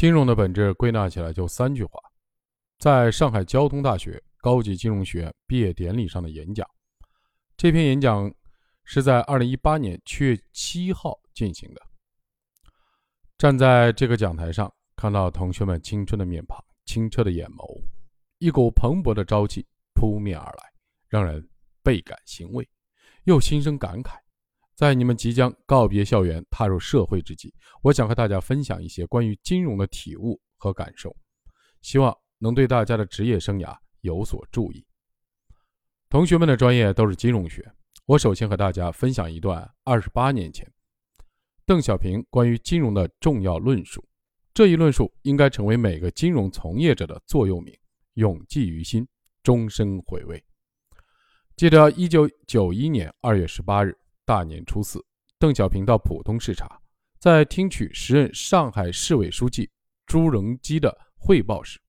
金融的本质归纳起来就三句话，在上海交通大学高级金融学院毕业典礼上的演讲。这篇演讲是在二零一八年七月七号进行的。站在这个讲台上，看到同学们青春的面庞、清澈的眼眸，一股蓬勃的朝气扑面而来，让人倍感欣慰，又心生感慨。在你们即将告别校园、踏入社会之际，我想和大家分享一些关于金融的体悟和感受，希望能对大家的职业生涯有所注意。同学们的专业都是金融学，我首先和大家分享一段二十八年前邓小平关于金融的重要论述。这一论述应该成为每个金融从业者的座右铭，永记于心，终生回味。记得一九九一年二月十八日。大年初四，邓小平到浦东视察，在听取时任上海市委书记朱镕基的汇报时，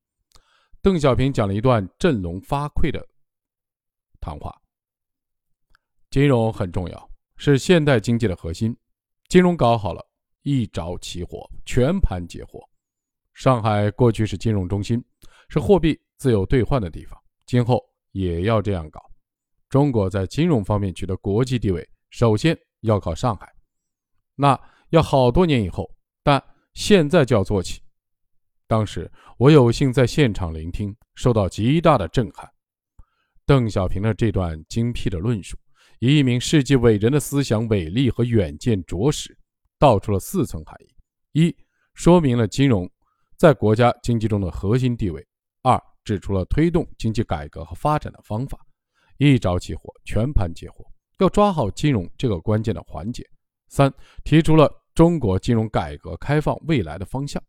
邓小平讲了一段振聋发聩的谈话：“金融很重要，是现代经济的核心。金融搞好了，一着起火，全盘皆火。上海过去是金融中心，是货币自由兑换的地方，今后也要这样搞。中国在金融方面取得国际地位。”首先要靠上海，那要好多年以后，但现在就要做起。当时我有幸在现场聆听，受到极大的震撼。邓小平的这段精辟的论述，以一名世纪伟人的思想伟力和远见卓识，道出了四层含义：一、说明了金融在国家经济中的核心地位；二、指出了推动经济改革和发展的方法。一着起火，全盘皆火。要抓好金融这个关键的环节。三，提出了中国金融改革开放未来的方向。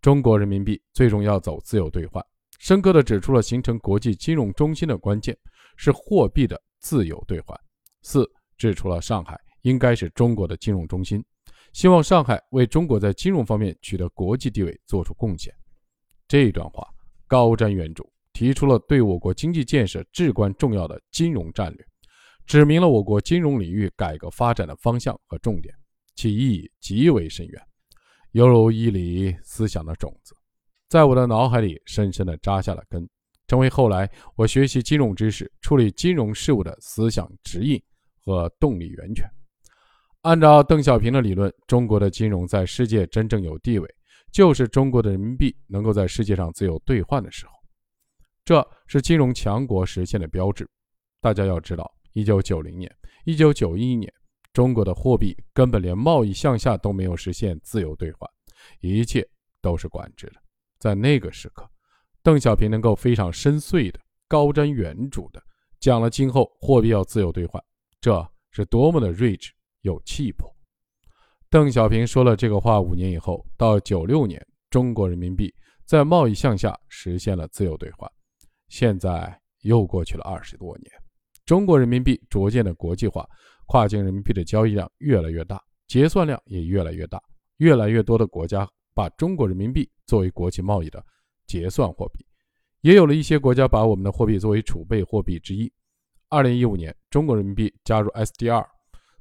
中国人民币最终要走自由兑换，深刻地指出了形成国际金融中心的关键是货币的自由兑换。四，指出了上海应该是中国的金融中心，希望上海为中国在金融方面取得国际地位做出贡献。这段话高瞻远瞩，提出了对我国经济建设至关重要的金融战略。指明了我国金融领域改革发展的方向和重点，其意义极为深远，犹如一粒思想的种子，在我的脑海里深深地扎下了根，成为后来我学习金融知识、处理金融事务的思想指引和动力源泉。按照邓小平的理论，中国的金融在世界真正有地位，就是中国的人民币能够在世界上自由兑换的时候，这是金融强国实现的标志。大家要知道。一九九零年、一九九一年，中国的货币根本连贸易向下都没有实现自由兑换，一切都是管制的。在那个时刻，邓小平能够非常深邃的、高瞻远瞩的讲了今后货币要自由兑换，这是多么的睿智有气魄。邓小平说了这个话五年以后，到九六年，中国人民币在贸易向下实现了自由兑换，现在又过去了二十多年。中国人民币逐渐的国际化，跨境人民币的交易量越来越大，结算量也越来越大。越来越多的国家把中国人民币作为国际贸易的结算货币，也有了一些国家把我们的货币作为储备货币之一。二零一五年，中国人民币加入 SDR，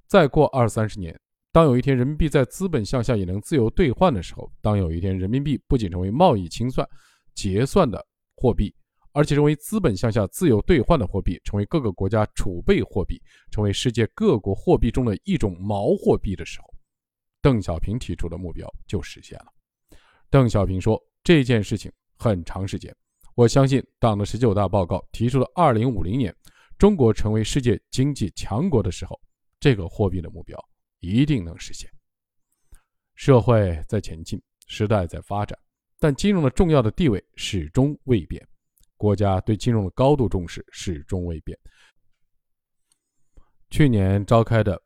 再过二三十年，当有一天人民币在资本向下也能自由兑换的时候，当有一天人民币不仅成为贸易清算、结算的货币。而且成为资本向下自由兑换的货币，成为各个国家储备货币，成为世界各国货币中的一种锚货币的时候，邓小平提出的目标就实现了。邓小平说：“这件事情很长时间，我相信党的十九大报告提出了二零五零年中国成为世界经济强国的时候，这个货币的目标一定能实现。”社会在前进，时代在发展，但金融的重要的地位始终未变。国家对金融的高度重视始终未变。去年召开的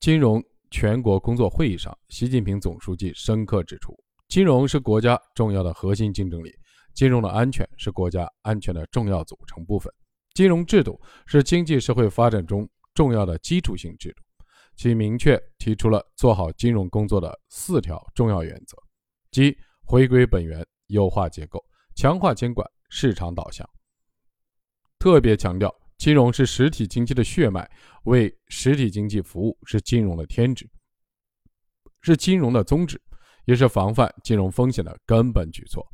金融全国工作会议上，习近平总书记深刻指出，金融是国家重要的核心竞争力，金融的安全是国家安全的重要组成部分，金融制度是经济社会发展中重要的基础性制度。其明确提出了做好金融工作的四条重要原则，即回归本源、优化结构、强化监管。市场导向，特别强调，金融是实体经济的血脉，为实体经济服务是金融的天职，是金融的宗旨，也是防范金融风险的根本举措。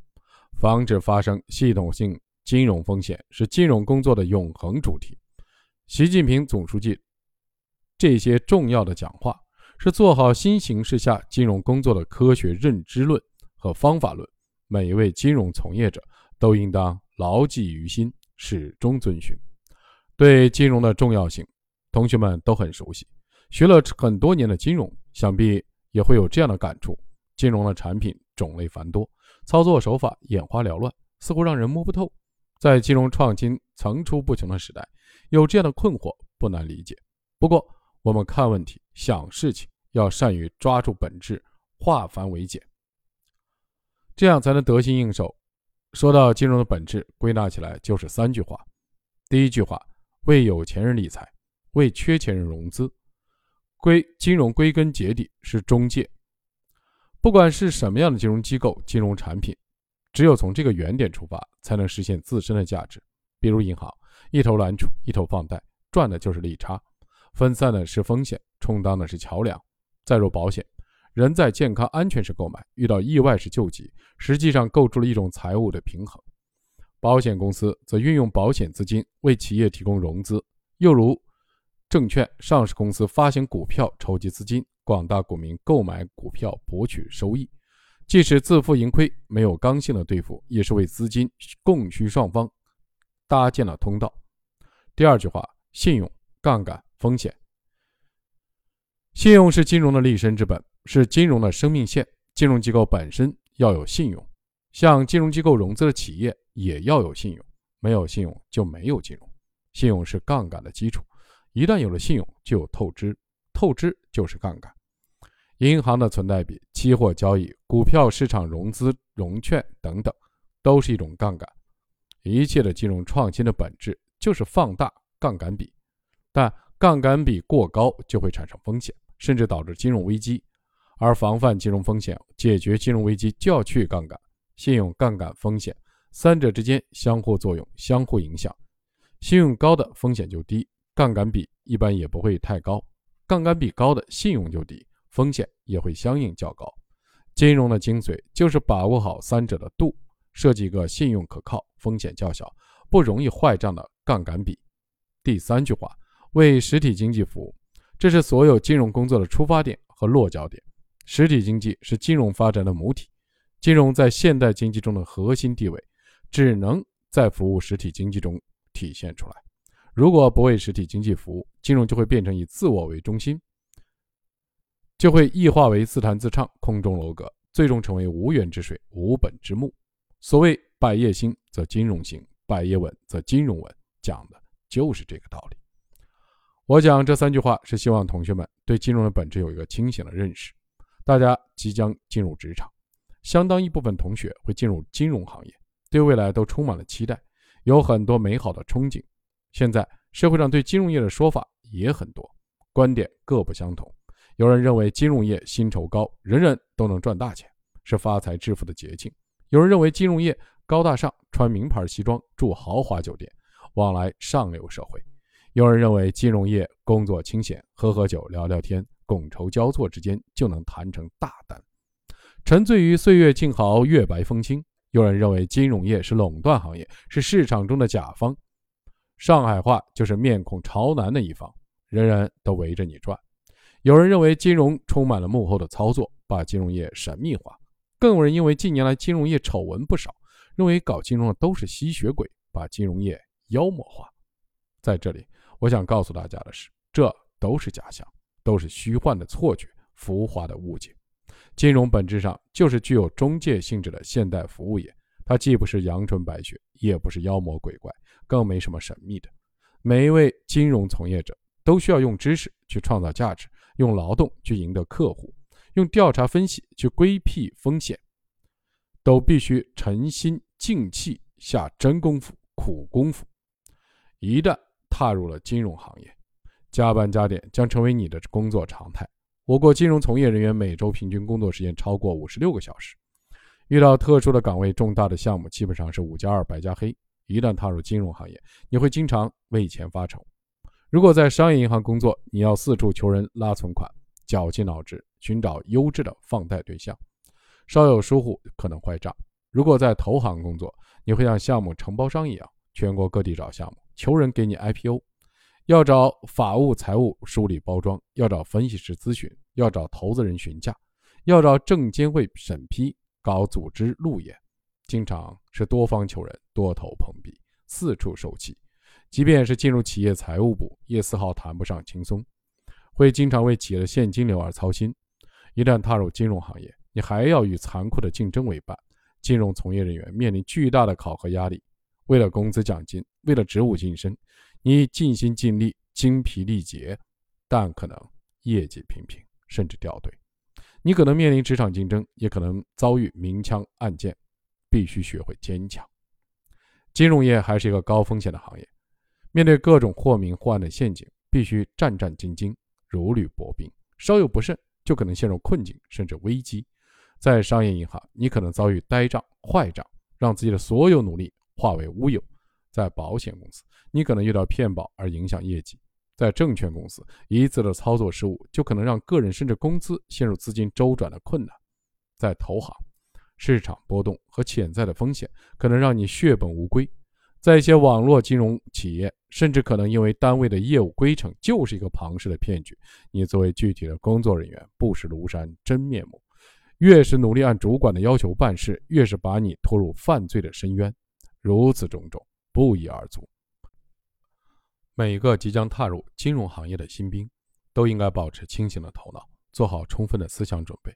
防止发生系统性金融风险是金融工作的永恒主题。习近平总书记这些重要的讲话，是做好新形势下金融工作的科学认知论和方法论。每一位金融从业者都应当牢记于心，始终遵循。对金融的重要性，同学们都很熟悉。学了很多年的金融，想必也会有这样的感触：金融的产品种类繁多。操作手法眼花缭乱，似乎让人摸不透。在金融创新层出不穷的时代，有这样的困惑不难理解。不过，我们看问题、想事情要善于抓住本质，化繁为简，这样才能得心应手。说到金融的本质，归纳起来就是三句话：第一句话，为有钱人理财，为缺钱人融资。归金融归根结底是中介。不管是什么样的金融机构、金融产品，只有从这个原点出发，才能实现自身的价值。比如银行，一头揽储，一头放贷，赚的就是利差，分散的是风险，充当的是桥梁。再如保险，人在健康安全时购买，遇到意外时救急，实际上构筑了一种财务的平衡。保险公司则运用保险资金为企业提供融资，又如证券上市公司发行股票筹集资金。广大股民购买股票博取收益，即使自负盈亏，没有刚性的兑付，也是为资金供需双方搭建了通道。第二句话，信用、杠杆、风险。信用是金融的立身之本，是金融的生命线。金融机构本身要有信用，向金融机构融资的企业也要有信用。没有信用就没有金融。信用是杠杆的基础，一旦有了信用，就有透支。透支就是杠杆，银行的存贷比、期货交易、股票市场融资融券等等，都是一种杠杆。一切的金融创新的本质就是放大杠杆比，但杠杆比过高就会产生风险，甚至导致金融危机。而防范金融风险、解决金融危机，就要去杠杆。信用、杠杆、风险三者之间相互作用、相互影响。信用高的风险就低，杠杆比一般也不会太高。杠杆比高的信用就低，风险也会相应较高。金融的精髓就是把握好三者的度，设计一个信用可靠、风险较小、不容易坏账的杠杆比。第三句话，为实体经济服务，这是所有金融工作的出发点和落脚点。实体经济是金融发展的母体，金融在现代经济中的核心地位，只能在服务实体经济中体现出来。如果不为实体经济服务，金融就会变成以自我为中心，就会异化为自弹自唱、空中楼阁，最终成为无源之水、无本之木。所谓“百业兴则金融兴，百业稳则金融稳”，讲的就是这个道理。我讲这三句话，是希望同学们对金融的本质有一个清醒的认识。大家即将进入职场，相当一部分同学会进入金融行业，对未来都充满了期待，有很多美好的憧憬。现在社会上对金融业的说法也很多，观点各不相同。有人认为金融业薪酬高，人人都能赚大钱，是发财致富的捷径；有人认为金融业高大上，穿名牌西装，住豪华酒店，往来上流社会；有人认为金融业工作清闲，喝喝酒，聊聊天，觥筹交错之间就能谈成大单，沉醉于岁月静好，月白风清；有人认为金融业是垄断行业，是市场中的甲方。上海话就是面孔朝南的一方，人人都围着你转。有人认为金融充满了幕后的操作，把金融业神秘化；更有人因为近年来金融业丑闻不少，认为搞金融的都是吸血鬼，把金融业妖魔化。在这里，我想告诉大家的是，这都是假象，都是虚幻的错觉、浮华的误解。金融本质上就是具有中介性质的现代服务业，它既不是阳春白雪，也不是妖魔鬼怪。更没什么神秘的。每一位金融从业者都需要用知识去创造价值，用劳动去赢得客户，用调查分析去规避风险，都必须沉心静气下真功夫、苦功夫。一旦踏入了金融行业，加班加点将成为你的工作常态。我国金融从业人员每周平均工作时间超过五十六个小时，遇到特殊的岗位、重大的项目，基本上是五加二、白加黑。一旦踏入金融行业，你会经常为钱发愁。如果在商业银行工作，你要四处求人拉存款，绞尽脑汁寻找优质的放贷对象。稍有疏忽可能坏账。如果在投行工作，你会像项目承包商一样，全国各地找项目，求人给你 IPO，要找法务财务梳理包装，要找分析师咨询，要找投资人询价，要找证监会审批，搞组织路演，经常是多方求人，多头碰壁，四处受气。即便是进入企业财务部，也丝毫谈不上轻松，会经常为企业的现金流而操心。一旦踏入金融行业，你还要与残酷的竞争为伴。金融从业人员面临巨大的考核压力，为了工资奖金，为了职务晋升，你尽心尽力、精疲力竭，但可能业绩平平，甚至掉队。你可能面临职场竞争，也可能遭遇明枪暗箭，必须学会坚强。金融业还是一个高风险的行业。面对各种或明或暗的陷阱，必须战战兢兢，如履薄冰。稍有不慎，就可能陷入困境，甚至危机。在商业银行，你可能遭遇呆账、坏账，让自己的所有努力化为乌有；在保险公司，你可能遇到骗保而影响业绩；在证券公司，一次的操作失误就可能让个人甚至公司陷入资金周转的困难；在投行，市场波动和潜在的风险可能让你血本无归。在一些网络金融企业，甚至可能因为单位的业务规程就是一个庞氏的骗局，你作为具体的工作人员不识庐山真面目，越是努力按主管的要求办事，越是把你拖入犯罪的深渊。如此种种，不一而足。每个即将踏入金融行业的新兵，都应该保持清醒的头脑，做好充分的思想准备，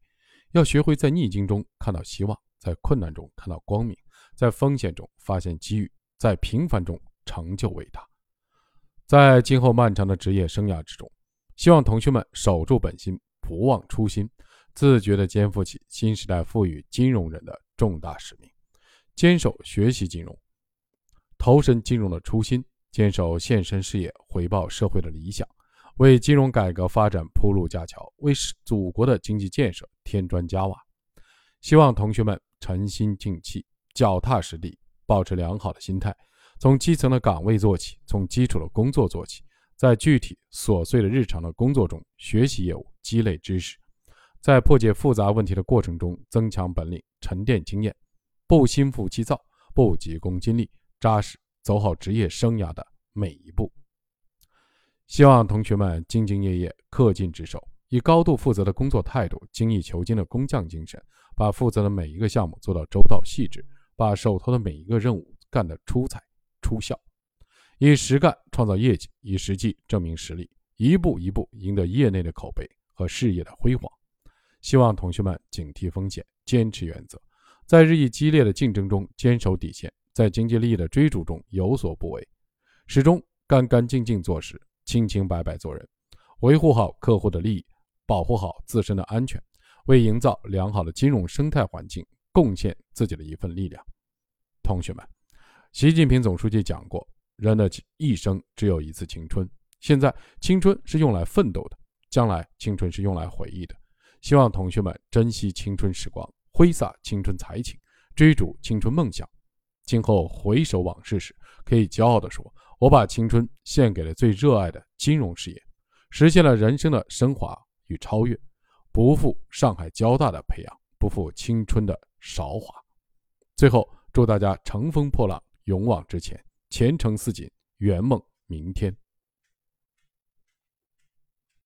要学会在逆境中看到希望，在困难中看到光明，在风险中发现机遇。在平凡中成就伟大，在今后漫长的职业生涯之中，希望同学们守住本心，不忘初心，自觉地肩负起新时代赋予金融人的重大使命，坚守学习金融、投身金融的初心，坚守献身事业、回报社会的理想，为金融改革发展铺路架桥，为祖国的经济建设添砖加瓦。希望同学们沉心静气，脚踏实地。保持良好的心态，从基层的岗位做起，从基础的工作做起，在具体琐碎的日常的工作中学习业务，积累知识，在破解复杂问题的过程中增强本领，沉淀经验，不心浮气躁，不急功近利，扎实走好职业生涯的每一步。希望同学们兢兢业业，恪尽职守，以高度负责的工作态度，精益求精的工匠精神，把负责的每一个项目做到周到细致。把手头的每一个任务干得出彩出效，以实干创造业绩，以实际证明实力，一步一步赢得业内的口碑和事业的辉煌。希望同学们警惕风险，坚持原则，在日益激烈的竞争中坚守底线，在经济利益的追逐中有所不为，始终干干净净做事，清清白白做人，维护好客户的利益，保护好自身的安全，为营造良好的金融生态环境。贡献自己的一份力量，同学们，习近平总书记讲过，人的一生只有一次青春，现在青春是用来奋斗的，将来青春是用来回忆的。希望同学们珍惜青春时光，挥洒青春才情，追逐青春梦想。今后回首往事时，可以骄傲地说：“我把青春献给了最热爱的金融事业，实现了人生的升华与超越，不负上海交大的培养，不负青春的。”韶华，最后祝大家乘风破浪，勇往直前，前程似锦，圆梦明天。